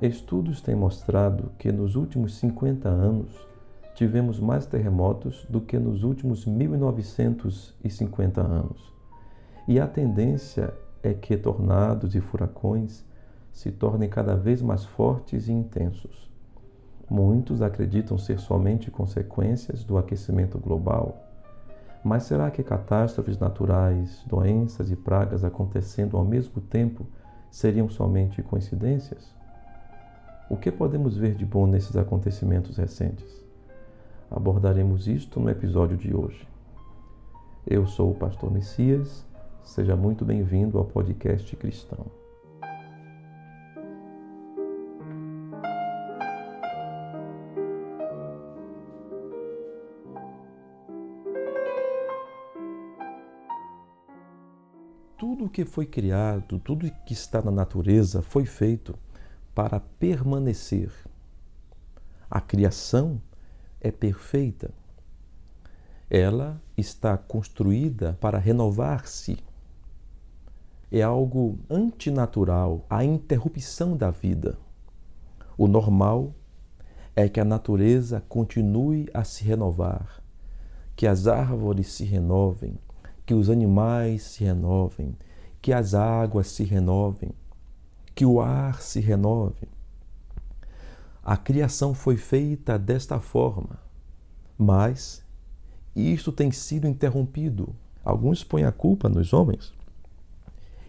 Estudos têm mostrado que nos últimos 50 anos tivemos mais terremotos do que nos últimos 1950 anos. E a tendência é que tornados e furacões se tornem cada vez mais fortes e intensos. Muitos acreditam ser somente consequências do aquecimento global. Mas será que catástrofes naturais, doenças e pragas acontecendo ao mesmo tempo seriam somente coincidências? O que podemos ver de bom nesses acontecimentos recentes? Abordaremos isto no episódio de hoje. Eu sou o pastor Messias, seja muito bem-vindo ao podcast cristão. Tudo o que foi criado, tudo que está na natureza foi feito para permanecer. A criação é perfeita. Ela está construída para renovar-se. É algo antinatural a interrupção da vida. O normal é que a natureza continue a se renovar, que as árvores se renovem, que os animais se renovem, que as águas se renovem que o ar se renove. A criação foi feita desta forma, mas isto tem sido interrompido. Alguns põem a culpa nos homens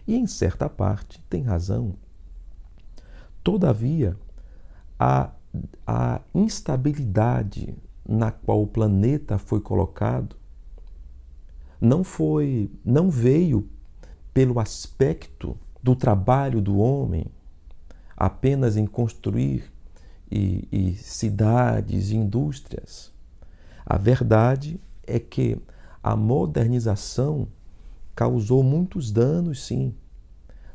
e, em certa parte, tem razão. Todavia, a, a instabilidade na qual o planeta foi colocado não foi, não veio pelo aspecto do trabalho do homem apenas em construir e, e cidades e indústrias. A verdade é que a modernização causou muitos danos, sim.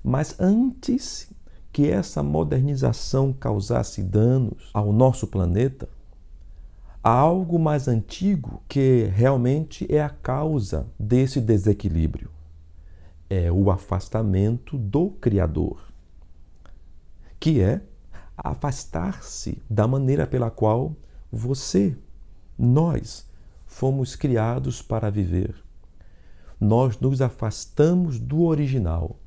Mas antes que essa modernização causasse danos ao nosso planeta, há algo mais antigo que realmente é a causa desse desequilíbrio é o afastamento do Criador, que é afastar-se da maneira pela qual você, nós, fomos criados para viver. Nós nos afastamos do original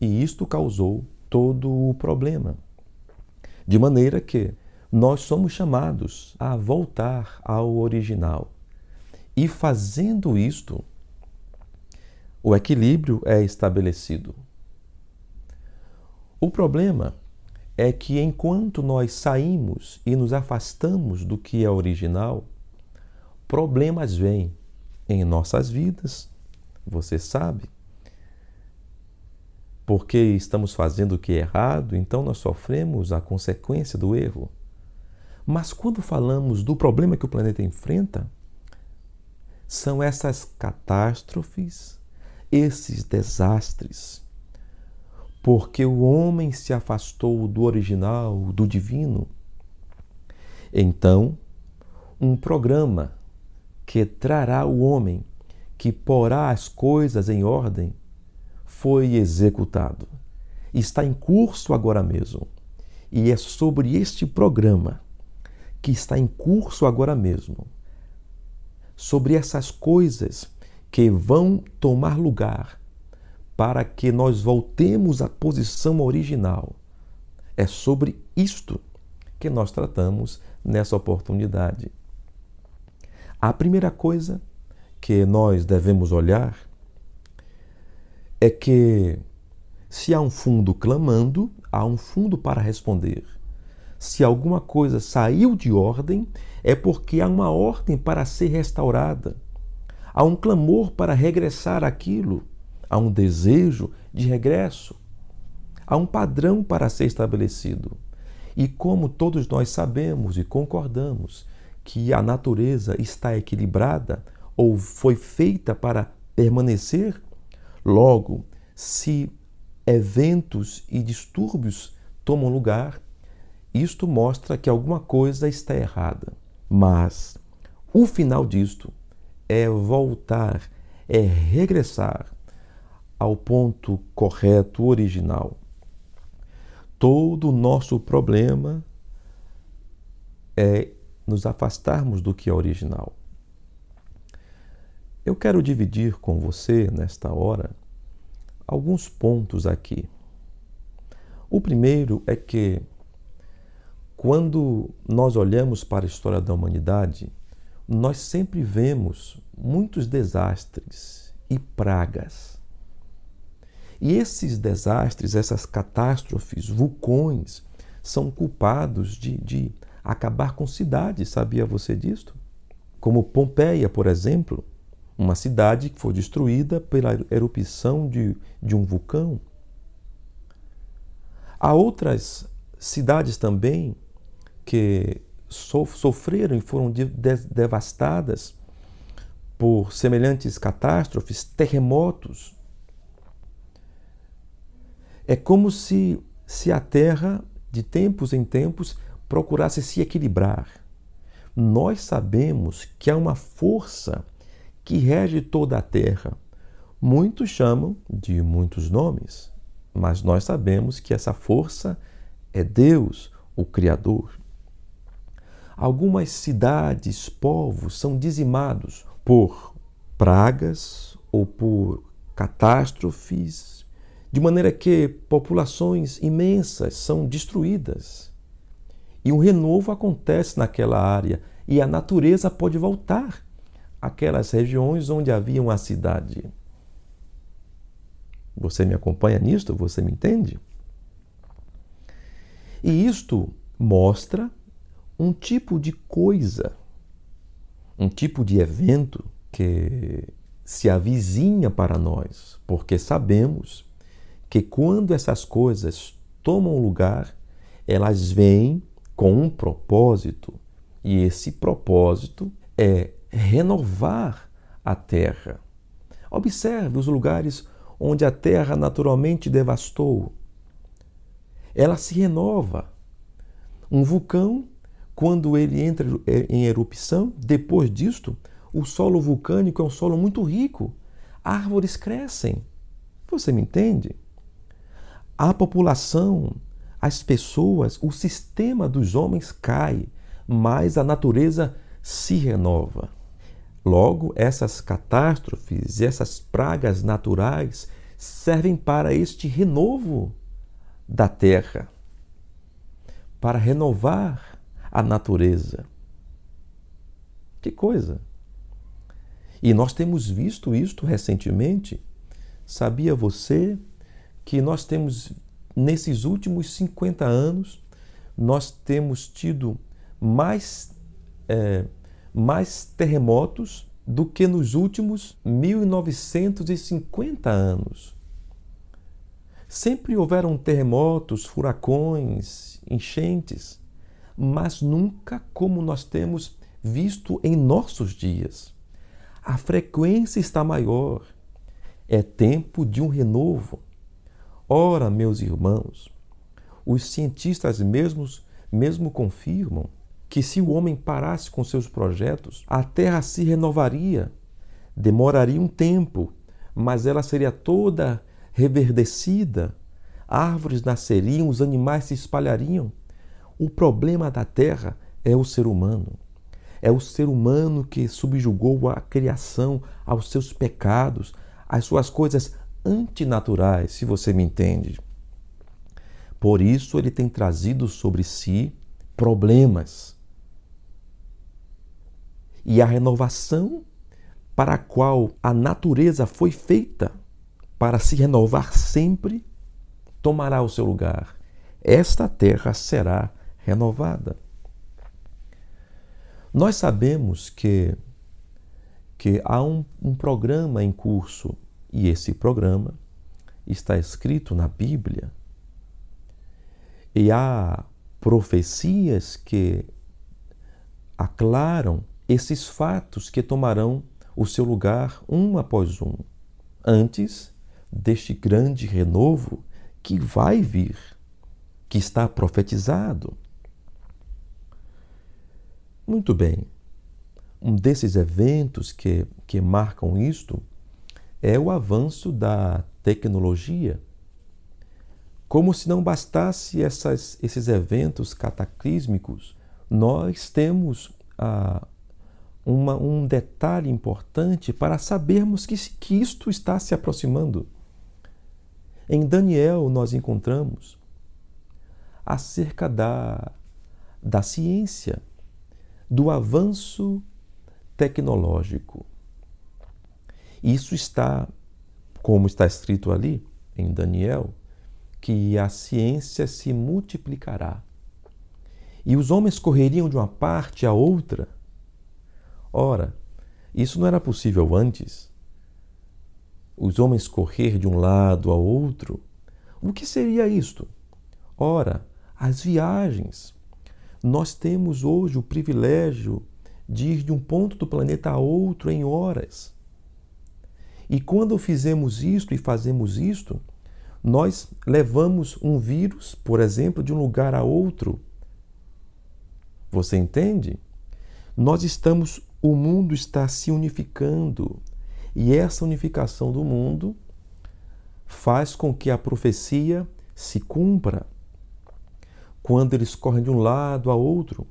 e isto causou todo o problema. De maneira que nós somos chamados a voltar ao original. E fazendo isto, o equilíbrio é estabelecido. O problema é que enquanto nós saímos e nos afastamos do que é original, problemas vêm em nossas vidas, você sabe. Porque estamos fazendo o que é errado, então nós sofremos a consequência do erro. Mas quando falamos do problema que o planeta enfrenta, são essas catástrofes esses desastres, porque o homem se afastou do original, do divino. Então, um programa que trará o homem, que porá as coisas em ordem, foi executado. Está em curso agora mesmo. E é sobre este programa que está em curso agora mesmo, sobre essas coisas que vão tomar lugar para que nós voltemos à posição original. É sobre isto que nós tratamos nessa oportunidade. A primeira coisa que nós devemos olhar é que se há um fundo clamando, há um fundo para responder. Se alguma coisa saiu de ordem, é porque há uma ordem para ser restaurada. Há um clamor para regressar àquilo, há um desejo de regresso, há um padrão para ser estabelecido. E como todos nós sabemos e concordamos que a natureza está equilibrada ou foi feita para permanecer, logo, se eventos e distúrbios tomam lugar, isto mostra que alguma coisa está errada. Mas o final disto é voltar, é regressar ao ponto correto, original. Todo o nosso problema é nos afastarmos do que é original. Eu quero dividir com você, nesta hora, alguns pontos aqui. O primeiro é que, quando nós olhamos para a história da humanidade, nós sempre vemos muitos desastres e pragas. E esses desastres, essas catástrofes, vulcões, são culpados de, de acabar com cidades, sabia você disto? Como Pompeia, por exemplo, uma cidade que foi destruída pela erupção de, de um vulcão. Há outras cidades também que sofreram e foram devastadas por semelhantes catástrofes, terremotos. É como se, se a Terra, de tempos em tempos, procurasse se equilibrar. Nós sabemos que há uma força que rege toda a terra. Muitos chamam de muitos nomes, mas nós sabemos que essa força é Deus, o Criador. Algumas cidades, povos são dizimados por pragas ou por catástrofes, de maneira que populações imensas são destruídas. E um renovo acontece naquela área e a natureza pode voltar aquelas regiões onde havia uma cidade. Você me acompanha nisto? Você me entende? E isto mostra um tipo de coisa, um tipo de evento que se avizinha para nós, porque sabemos que quando essas coisas tomam lugar, elas vêm com um propósito, e esse propósito é renovar a terra. Observe os lugares onde a terra naturalmente devastou. Ela se renova. Um vulcão, quando ele entra em erupção, depois disto, o solo vulcânico é um solo muito rico. Árvores crescem. Você me entende? A população, as pessoas, o sistema dos homens cai, mas a natureza se renova. Logo, essas catástrofes essas pragas naturais servem para este renovo da terra, para renovar a natureza. Que coisa! E nós temos visto isto recentemente. Sabia você que nós temos, nesses últimos 50 anos, nós temos tido mais é, mais terremotos do que nos últimos 1950 anos. Sempre houveram terremotos, furacões, enchentes, mas nunca como nós temos visto em nossos dias. A frequência está maior. É tempo de um renovo. Ora, meus irmãos, os cientistas mesmos mesmo confirmam que se o homem parasse com seus projetos, a terra se renovaria. Demoraria um tempo, mas ela seria toda reverdecida, árvores nasceriam, os animais se espalhariam. O problema da terra é o ser humano. É o ser humano que subjugou a criação aos seus pecados, às suas coisas antinaturais, se você me entende. Por isso ele tem trazido sobre si problemas e a renovação para a qual a natureza foi feita para se renovar sempre tomará o seu lugar. Esta terra será renovada. Nós sabemos que, que há um, um programa em curso e esse programa está escrito na Bíblia. E há profecias que aclaram esses fatos que tomarão o seu lugar um após um, antes deste grande renovo que vai vir, que está profetizado. Muito bem. Um desses eventos que, que marcam isto é o avanço da tecnologia. Como se não bastasse essas, esses eventos cataclísmicos, nós temos ah, uma, um detalhe importante para sabermos que, que isto está se aproximando. Em Daniel, nós encontramos acerca da, da ciência, do avanço tecnológico. Isso está, como está escrito ali em Daniel, que a ciência se multiplicará. E os homens correriam de uma parte a outra. Ora, isso não era possível antes. Os homens correr de um lado a outro. O que seria isto? Ora, as viagens. Nós temos hoje o privilégio de ir de um ponto do planeta a outro em horas. E quando fizemos isto e fazemos isto, nós levamos um vírus, por exemplo, de um lugar a outro. Você entende? Nós estamos, o mundo está se unificando. E essa unificação do mundo faz com que a profecia se cumpra. Quando eles correm de um lado a outro,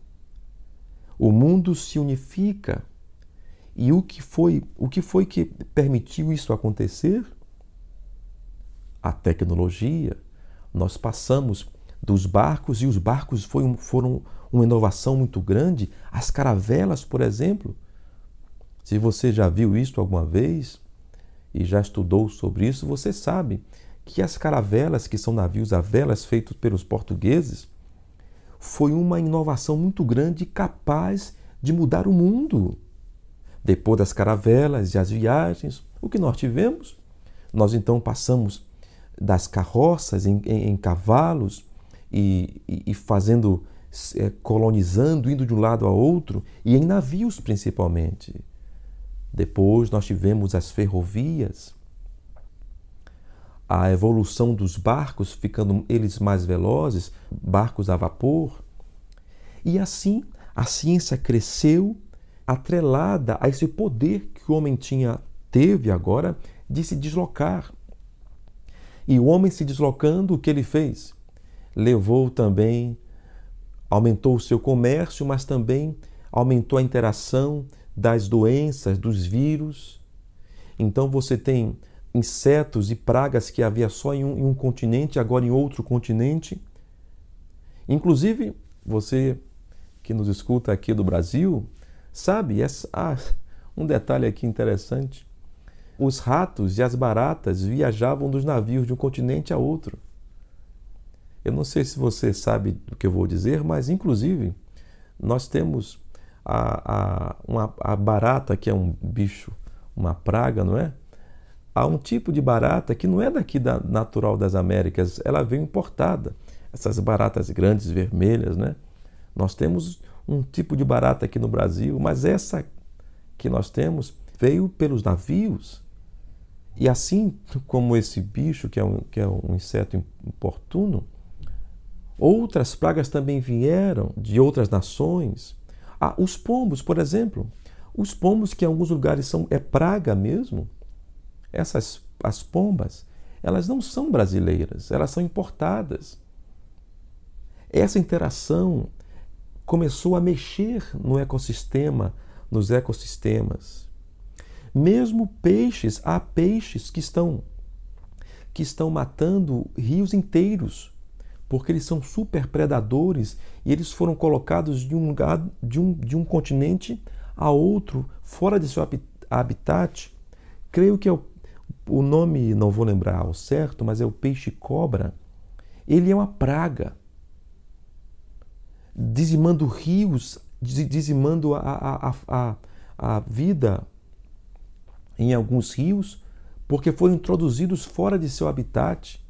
o mundo se unifica. E o que foi, o que foi que permitiu isso acontecer? A tecnologia. Nós passamos dos barcos e os barcos foi, foram uma inovação muito grande. As caravelas, por exemplo. Se você já viu isso alguma vez e já estudou sobre isso, você sabe que as caravelas, que são navios a velas feitos pelos portugueses, foi uma inovação muito grande capaz de mudar o mundo. Depois das caravelas e as viagens, o que nós tivemos? Nós então passamos das carroças em, em, em cavalos e, e, e fazendo, é, colonizando, indo de um lado a outro, e em navios principalmente. Depois nós tivemos as ferrovias, a evolução dos barcos, ficando eles mais velozes, barcos a vapor. E assim a ciência cresceu atrelada a esse poder que o homem tinha teve agora de se deslocar. E o homem se deslocando, o que ele fez? Levou também, aumentou o seu comércio, mas também aumentou a interação das doenças, dos vírus. Então você tem insetos e pragas que havia só em um, em um continente, agora em outro continente. Inclusive, você que nos escuta aqui do Brasil, sabe, essa, ah, um detalhe aqui interessante. Os ratos e as baratas viajavam dos navios de um continente a outro. Eu não sei se você sabe o que eu vou dizer, mas inclusive nós temos a, a, uma, a barata, que é um bicho, uma praga, não é? Há um tipo de barata que não é daqui da natural das Américas, ela veio importada. Essas baratas grandes, vermelhas, né? Nós temos um tipo de barata aqui no Brasil, mas essa que nós temos veio pelos navios. E assim como esse bicho, que é um, que é um inseto importuno, outras pragas também vieram de outras nações. Ah, os pombos, por exemplo. Os pombos que em alguns lugares são é praga mesmo, essas as pombas, elas não são brasileiras, elas são importadas. Essa interação começou a mexer no ecossistema, nos ecossistemas. Mesmo peixes, há peixes que estão que estão matando rios inteiros, porque eles são super predadores e eles foram colocados de um lugar, de um, de um continente a outro, fora de seu habitat. Creio que é o o nome não vou lembrar ao certo, mas é o peixe-cobra. Ele é uma praga, dizimando rios, dizimando a, a, a, a vida em alguns rios, porque foram introduzidos fora de seu habitat.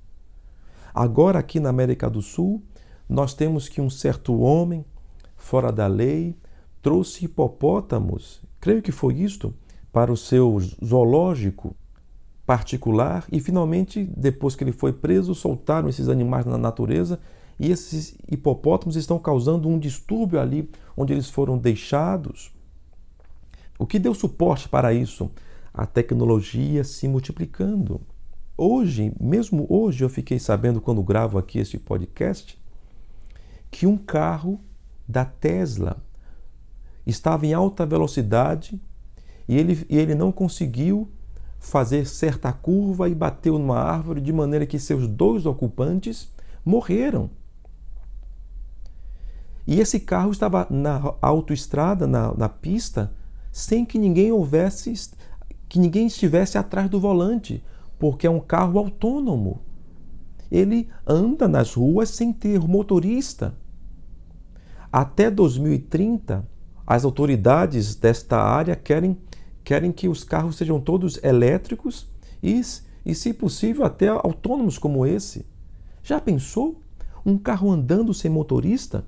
Agora, aqui na América do Sul, nós temos que um certo homem, fora da lei, trouxe hipopótamos, creio que foi isto, para o seu zoológico particular e finalmente, depois que ele foi preso, soltaram esses animais na natureza e esses hipopótamos estão causando um distúrbio ali onde eles foram deixados. O que deu suporte para isso? A tecnologia se multiplicando. Hoje, mesmo hoje, eu fiquei sabendo quando gravo aqui este podcast que um carro da Tesla estava em alta velocidade e ele, e ele não conseguiu fazer certa curva e bateu numa árvore de maneira que seus dois ocupantes morreram. E esse carro estava na autoestrada, na, na pista, sem que ninguém houvesse, que ninguém estivesse atrás do volante, porque é um carro autônomo. Ele anda nas ruas sem ter motorista. Até 2030, as autoridades desta área querem, querem que os carros sejam todos elétricos e, e, se possível, até autônomos como esse. Já pensou? Um carro andando sem motorista?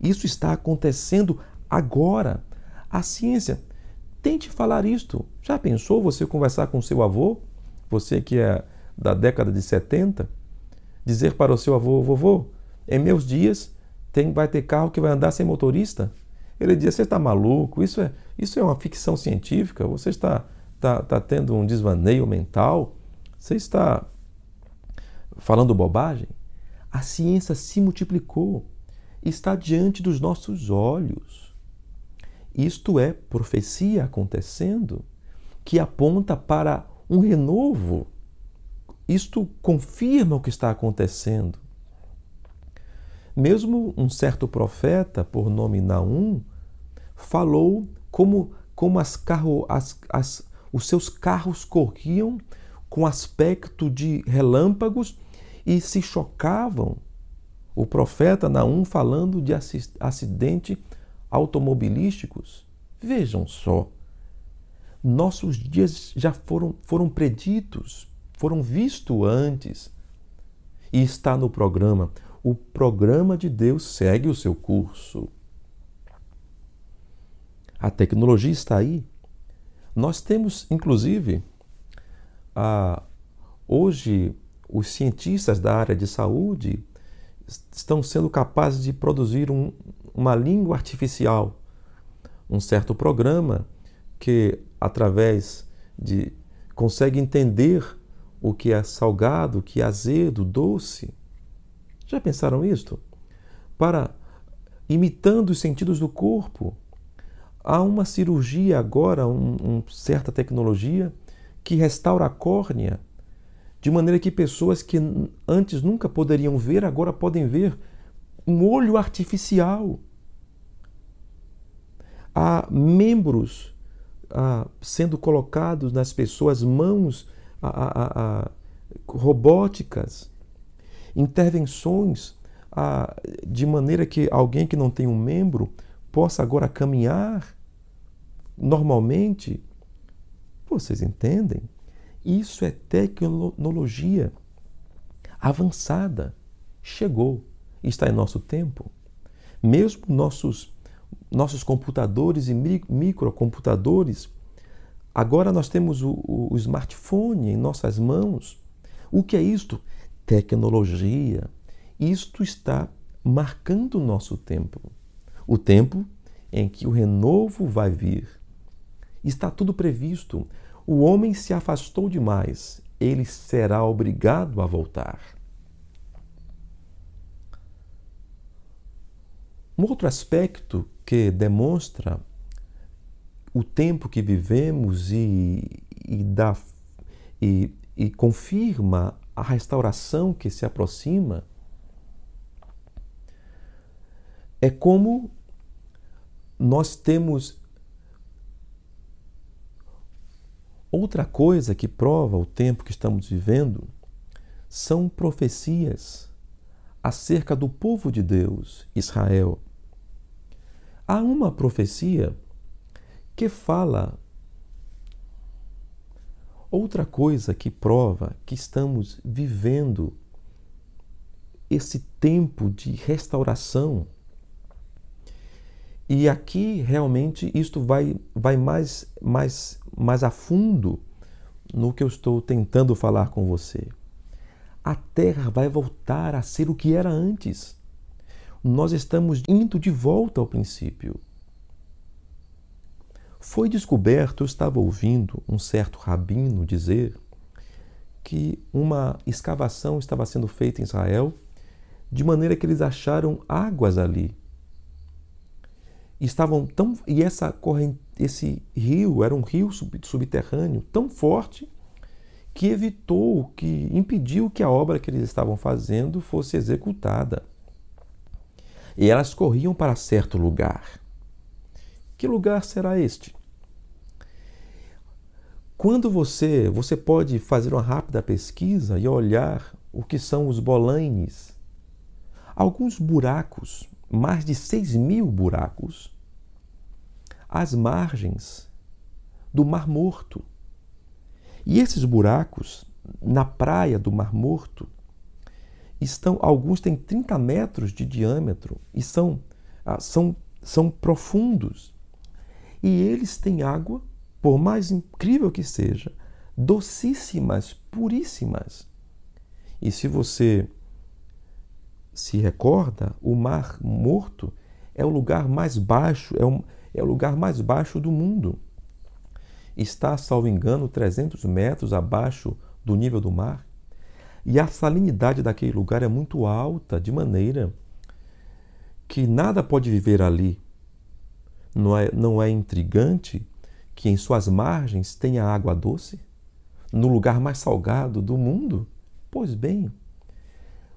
Isso está acontecendo agora. A ciência tente falar isto. Já pensou você conversar com seu avô, você que é da década de 70, dizer para o seu avô, vovô, em meus dias tem, vai ter carro que vai andar sem motorista? Ele diz, você está maluco, isso é, isso é uma ficção científica, você está, está, está tendo um desvaneio mental, você está falando bobagem. A ciência se multiplicou está diante dos nossos olhos. Isto é profecia acontecendo que aponta para um renovo. Isto confirma o que está acontecendo. Mesmo um certo profeta, por nome Naum, falou como, como as carro, as, as, os seus carros corriam com aspecto de relâmpagos e se chocavam o profeta Naum falando de acidente automobilísticos. Vejam só, nossos dias já foram, foram preditos, foram vistos antes. E está no programa. O programa de Deus segue o seu curso. A tecnologia está aí. Nós temos, inclusive, a, hoje, os cientistas da área de saúde estão sendo capazes de produzir um, uma língua artificial, um certo programa que, através de. consegue entender o que é salgado, o que é azedo, doce. Já pensaram isto? Para imitando os sentidos do corpo. Há uma cirurgia agora, uma um certa tecnologia que restaura a córnea de maneira que pessoas que antes nunca poderiam ver, agora podem ver um olho artificial. Há membros ah, sendo colocados nas pessoas, mãos ah, robóticas, intervenções de maneira que alguém que não tem um membro possa agora caminhar normalmente. Vocês entendem? Isso é tecnologia avançada. Chegou, está em nosso tempo. Mesmo nossos, nossos computadores e microcomputadores, agora nós temos o, o smartphone em nossas mãos. O que é isto? Tecnologia. Isto está marcando o nosso tempo. O tempo em que o renovo vai vir. Está tudo previsto. O homem se afastou demais, ele será obrigado a voltar. Um outro aspecto que demonstra o tempo que vivemos e, e, dá, e, e confirma a restauração que se aproxima é como nós temos Outra coisa que prova o tempo que estamos vivendo são profecias acerca do povo de Deus, Israel. Há uma profecia que fala outra coisa que prova que estamos vivendo esse tempo de restauração. E aqui realmente isto vai, vai mais, mais mais a fundo no que eu estou tentando falar com você. a terra vai voltar a ser o que era antes. Nós estamos indo de volta ao princípio. Foi descoberto, eu estava ouvindo um certo rabino dizer que uma escavação estava sendo feita em Israel de maneira que eles acharam águas ali. Estavam tão e essa corrente, esse rio era um rio subterrâneo tão forte que evitou, que impediu que a obra que eles estavam fazendo fosse executada. E elas corriam para certo lugar. Que lugar será este? Quando você, você pode fazer uma rápida pesquisa e olhar o que são os bolanes, alguns buracos, mais de 6 mil buracos, às margens do Mar Morto. E esses buracos, na praia do Mar Morto, estão, alguns têm 30 metros de diâmetro e são, ah, são, são profundos. E eles têm água, por mais incrível que seja, docíssimas, puríssimas. E se você se recorda, o Mar Morto é o lugar mais baixo, é o, é o lugar mais baixo do mundo está, salvo engano, 300 metros abaixo do nível do mar. E a salinidade daquele lugar é muito alta, de maneira que nada pode viver ali. Não é, não é intrigante que em suas margens tenha água doce? No lugar mais salgado do mundo? Pois bem,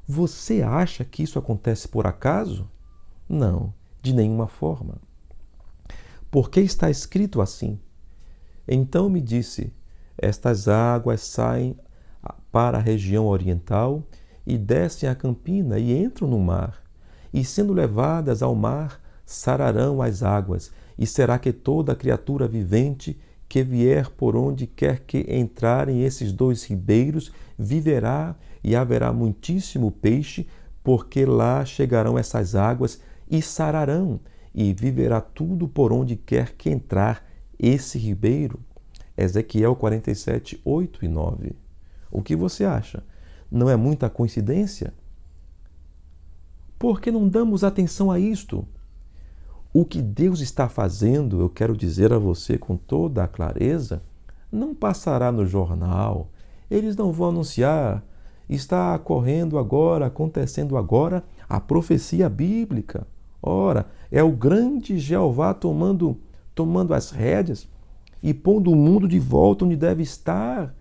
você acha que isso acontece por acaso? Não, de nenhuma forma. Porque está escrito assim: então me disse: Estas águas saem para a região oriental e descem a campina e entram no mar. E sendo levadas ao mar, sararão as águas, e será que toda criatura vivente que vier por onde quer que entrarem esses dois ribeiros viverá e haverá muitíssimo peixe, porque lá chegarão essas águas e sararão, e viverá tudo por onde quer que entrar esse ribeiro? Ezequiel 47, 8 e 9. O que você acha? Não é muita coincidência? Por que não damos atenção a isto? O que Deus está fazendo, eu quero dizer a você com toda a clareza, não passará no jornal. Eles não vão anunciar. Está ocorrendo agora, acontecendo agora, a profecia bíblica. Ora, é o grande Jeová tomando tomando as rédeas e pondo o mundo de volta onde deve estar.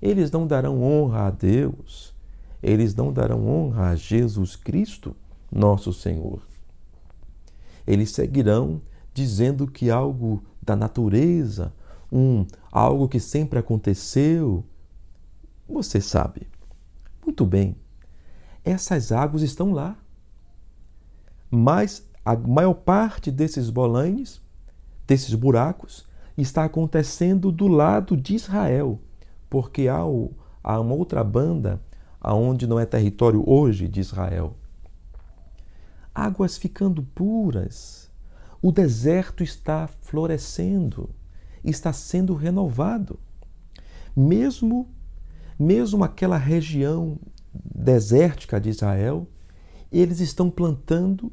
Eles não darão honra a Deus, eles não darão honra a Jesus Cristo, nosso Senhor. Eles seguirão dizendo que algo da natureza, um algo que sempre aconteceu, você sabe. Muito bem. Essas águas estão lá. Mas a maior parte desses bolanes desses buracos está acontecendo do lado de Israel, porque há, o, há uma outra banda aonde não é território hoje de Israel. Águas ficando puras, o deserto está florescendo, está sendo renovado. Mesmo mesmo aquela região desértica de Israel, eles estão plantando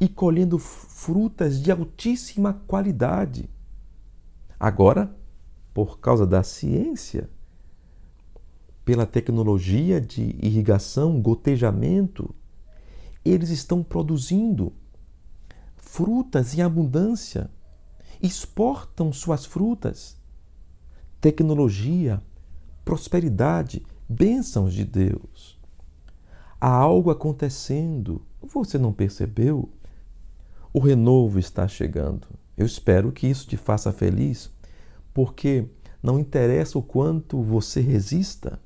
e colhendo frutas de altíssima qualidade. Agora, por causa da ciência, pela tecnologia de irrigação, gotejamento, eles estão produzindo frutas em abundância, exportam suas frutas. Tecnologia, prosperidade, bênçãos de Deus. Há algo acontecendo. Você não percebeu? O renovo está chegando. Eu espero que isso te faça feliz, porque não interessa o quanto você resista,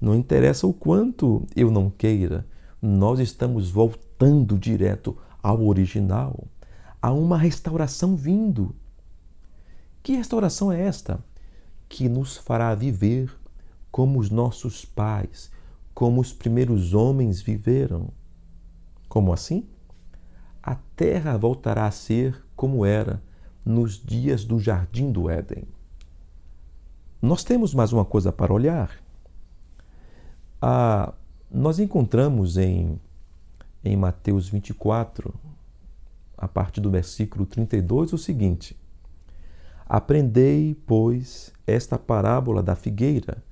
não interessa o quanto eu não queira, nós estamos voltando direto ao original, a uma restauração vindo. Que restauração é esta? Que nos fará viver como os nossos pais, como os primeiros homens viveram. Como assim? a terra voltará a ser como era nos dias do jardim do Éden. Nós temos mais uma coisa para olhar. Ah, nós encontramos em, em Mateus 24, a partir do versículo 32, o seguinte: Aprendei, pois, esta parábola da figueira,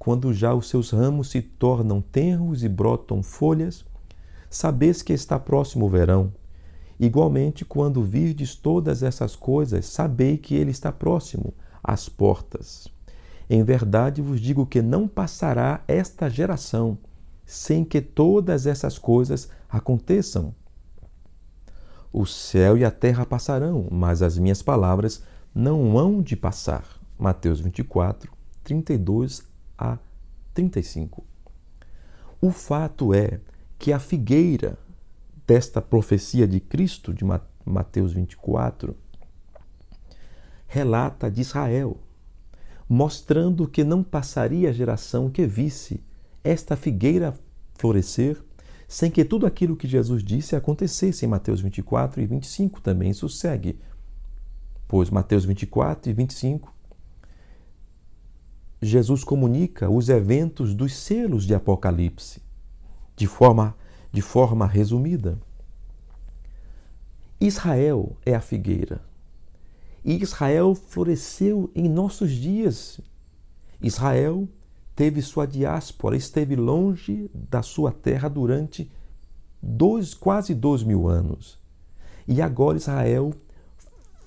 quando já os seus ramos se tornam tenros e brotam folhas, sabeis que está próximo o verão. Igualmente, quando virdes todas essas coisas, sabei que ele está próximo, às portas. Em verdade vos digo que não passará esta geração sem que todas essas coisas aconteçam. O céu e a terra passarão, mas as minhas palavras não hão de passar. Mateus 24, 32 a 35. O fato é que a figueira desta profecia de Cristo, de Mateus 24, relata de Israel, mostrando que não passaria a geração que visse esta figueira florescer sem que tudo aquilo que Jesus disse acontecesse em Mateus 24 e 25 também. Isso segue. Pois Mateus 24 e 25 Jesus comunica os eventos dos selos de Apocalipse de forma, de forma resumida. Israel é a figueira. E Israel floresceu em nossos dias. Israel teve sua diáspora, esteve longe da sua terra durante dois, quase dois mil anos. E agora Israel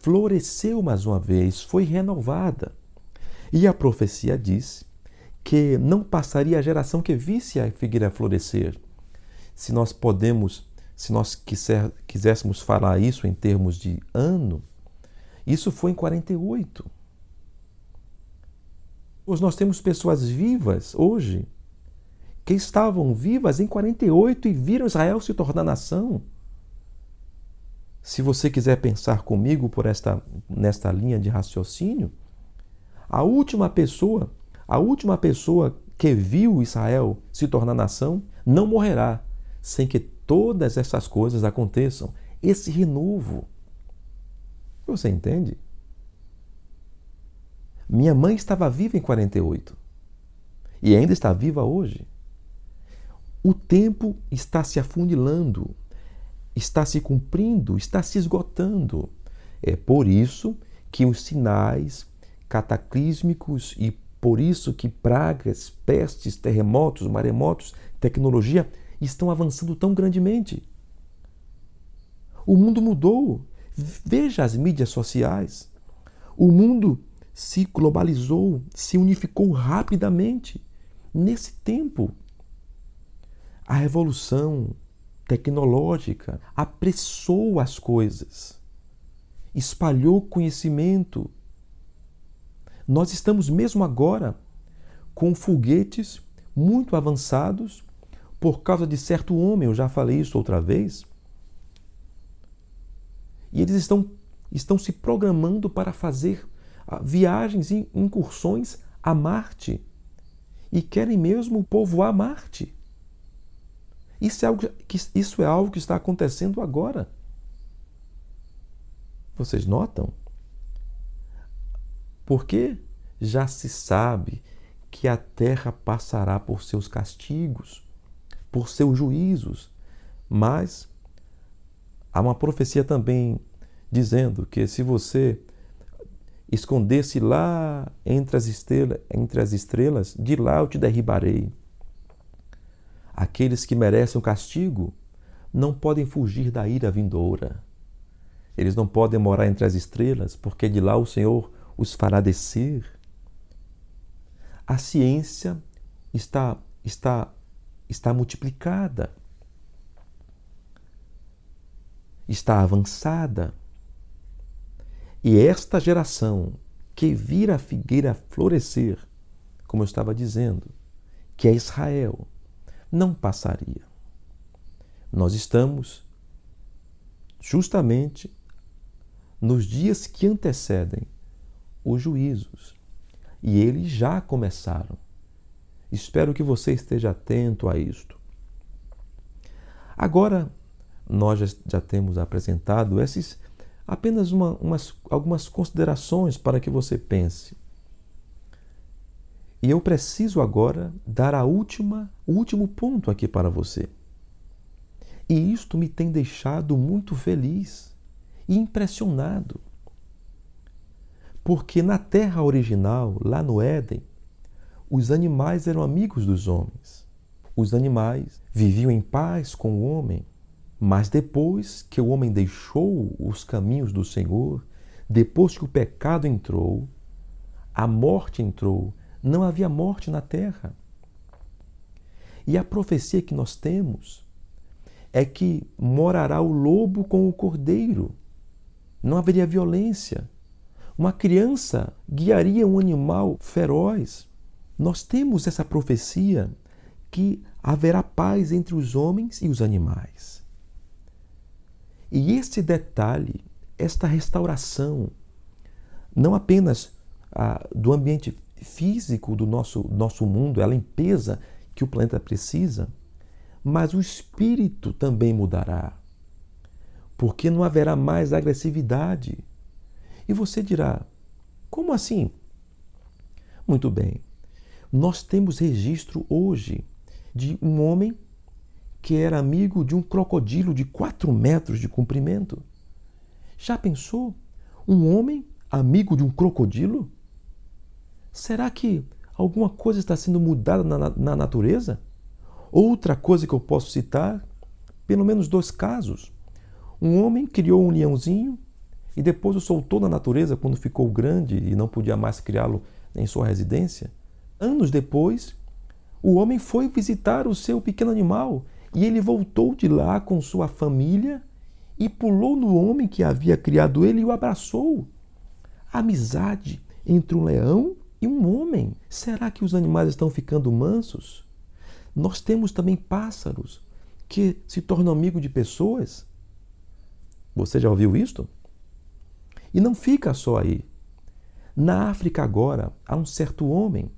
floresceu mais uma vez, foi renovada. E a profecia diz que não passaria a geração que visse a figueira florescer. Se nós podemos, se nós quiser, quiséssemos falar isso em termos de ano, isso foi em 48. Pois nós temos pessoas vivas hoje que estavam vivas em 48 e viram Israel se tornar nação. Se você quiser pensar comigo por esta nesta linha de raciocínio, a última pessoa a última pessoa que viu Israel se tornar nação não morrerá sem que todas essas coisas aconteçam. Esse renovo. Você entende? Minha mãe estava viva em 48 e ainda está viva hoje. O tempo está se afunilando, está se cumprindo, está se esgotando. É por isso que os sinais cataclísmicos e por isso que pragas, pestes, terremotos, maremotos, tecnologia estão avançando tão grandemente. O mundo mudou. Veja as mídias sociais. O mundo se globalizou, se unificou rapidamente. Nesse tempo, a revolução tecnológica apressou as coisas, espalhou conhecimento, nós estamos mesmo agora com foguetes muito avançados por causa de certo homem, eu já falei isso outra vez. E eles estão, estão se programando para fazer ah, viagens e incursões a Marte. E querem mesmo povoar Marte. Isso é algo que, isso é algo que está acontecendo agora. Vocês notam? Porque já se sabe que a terra passará por seus castigos, por seus juízos, mas há uma profecia também dizendo que se você esconder-se lá entre as, estrelas, entre as estrelas, de lá eu te derribarei. Aqueles que merecem o castigo não podem fugir da ira vindoura. Eles não podem morar entre as estrelas, porque de lá o Senhor os fará descer. A ciência está, está, está multiplicada, está avançada. E esta geração que vira a figueira florescer, como eu estava dizendo, que é Israel, não passaria. Nós estamos justamente nos dias que antecedem os juízos. E eles já começaram. Espero que você esteja atento a isto. Agora, nós já, temos apresentado esses apenas uma, umas, algumas considerações para que você pense. E eu preciso agora dar a última, o último ponto aqui para você. E isto me tem deixado muito feliz e impressionado. Porque na terra original, lá no Éden, os animais eram amigos dos homens. Os animais viviam em paz com o homem. Mas depois que o homem deixou os caminhos do Senhor, depois que o pecado entrou, a morte entrou, não havia morte na terra. E a profecia que nós temos é que morará o lobo com o cordeiro. Não haveria violência. Uma criança guiaria um animal feroz. Nós temos essa profecia que haverá paz entre os homens e os animais. E este detalhe, esta restauração, não apenas ah, do ambiente físico do nosso, nosso mundo, é a limpeza que o planeta precisa, mas o espírito também mudará. Porque não haverá mais agressividade. E você dirá: como assim? Muito bem. Nós temos registro hoje de um homem que era amigo de um crocodilo de 4 metros de comprimento. Já pensou? Um homem amigo de um crocodilo? Será que alguma coisa está sendo mudada na, na natureza? Outra coisa que eu posso citar, pelo menos dois casos. Um homem criou um leãozinho e depois o soltou na natureza quando ficou grande e não podia mais criá-lo em sua residência. Anos depois, o homem foi visitar o seu pequeno animal e ele voltou de lá com sua família e pulou no homem que havia criado ele e o abraçou. Amizade entre um leão e um homem. Será que os animais estão ficando mansos? Nós temos também pássaros que se tornam amigos de pessoas. Você já ouviu isto? E não fica só aí. Na África agora há um certo homem.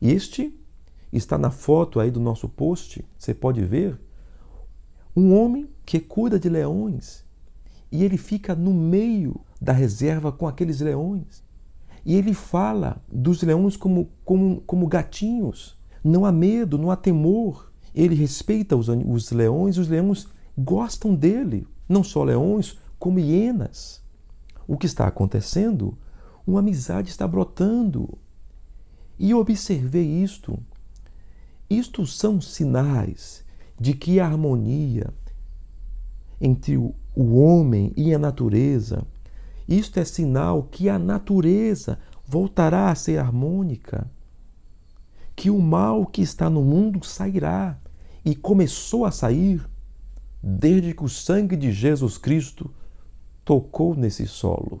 Este está na foto aí do nosso post, você pode ver. Um homem que cuida de leões. E ele fica no meio da reserva com aqueles leões. E ele fala dos leões como, como, como gatinhos. Não há medo, não há temor. Ele respeita os, os leões os leões gostam dele. Não só leões, como hienas. O que está acontecendo? Uma amizade está brotando. E eu observei isto. Isto são sinais de que a harmonia entre o homem e a natureza isto é sinal que a natureza voltará a ser harmônica, que o mal que está no mundo sairá e começou a sair desde que o sangue de Jesus Cristo tocou nesse solo.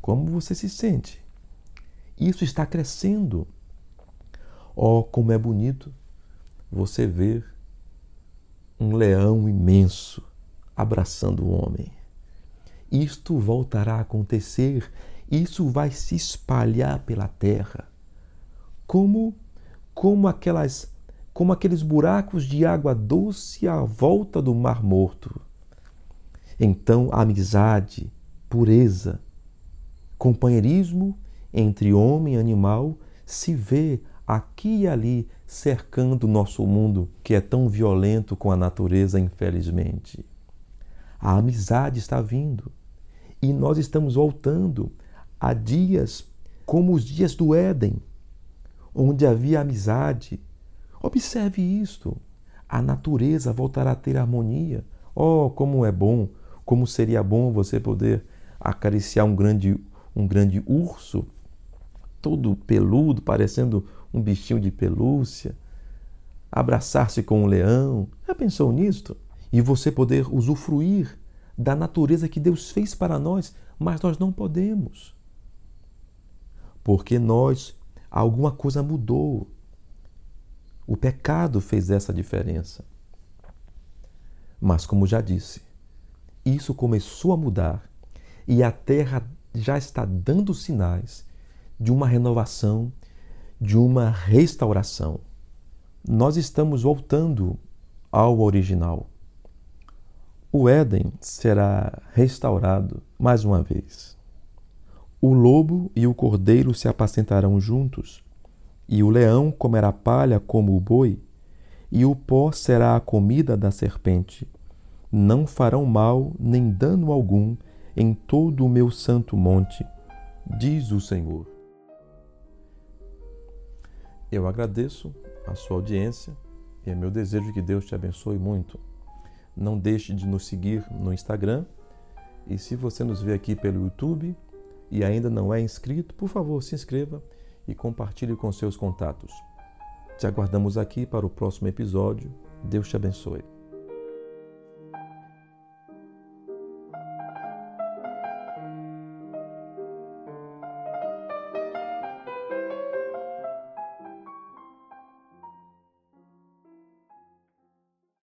Como você se sente? Isso está crescendo. Oh, como é bonito você ver um leão imenso abraçando o homem isto voltará a acontecer, isso vai se espalhar pela terra. Como como aquelas como aqueles buracos de água doce à volta do mar morto. Então, amizade, pureza, companheirismo entre homem e animal se vê aqui e ali cercando o nosso mundo que é tão violento com a natureza, infelizmente. A amizade está vindo. E nós estamos voltando a dias como os dias do Éden, onde havia amizade. Observe isto. A natureza voltará a ter harmonia. Oh, como é bom, como seria bom você poder acariciar um grande, um grande urso, todo peludo, parecendo um bichinho de pelúcia, abraçar-se com um leão. Já pensou nisto? e você poder usufruir da natureza que Deus fez para nós, mas nós não podemos. Porque nós, alguma coisa mudou. O pecado fez essa diferença. Mas, como já disse, isso começou a mudar e a terra já está dando sinais de uma renovação, de uma restauração. Nós estamos voltando ao original o Éden será restaurado mais uma vez. O lobo e o cordeiro se apacentarão juntos, e o leão comerá palha como o boi, e o pó será a comida da serpente. Não farão mal nem dano algum em todo o meu santo monte, diz o Senhor. Eu agradeço a sua audiência e é meu desejo que Deus te abençoe muito. Não deixe de nos seguir no Instagram e se você nos vê aqui pelo YouTube e ainda não é inscrito, por favor, se inscreva e compartilhe com seus contatos. Te aguardamos aqui para o próximo episódio. Deus te abençoe.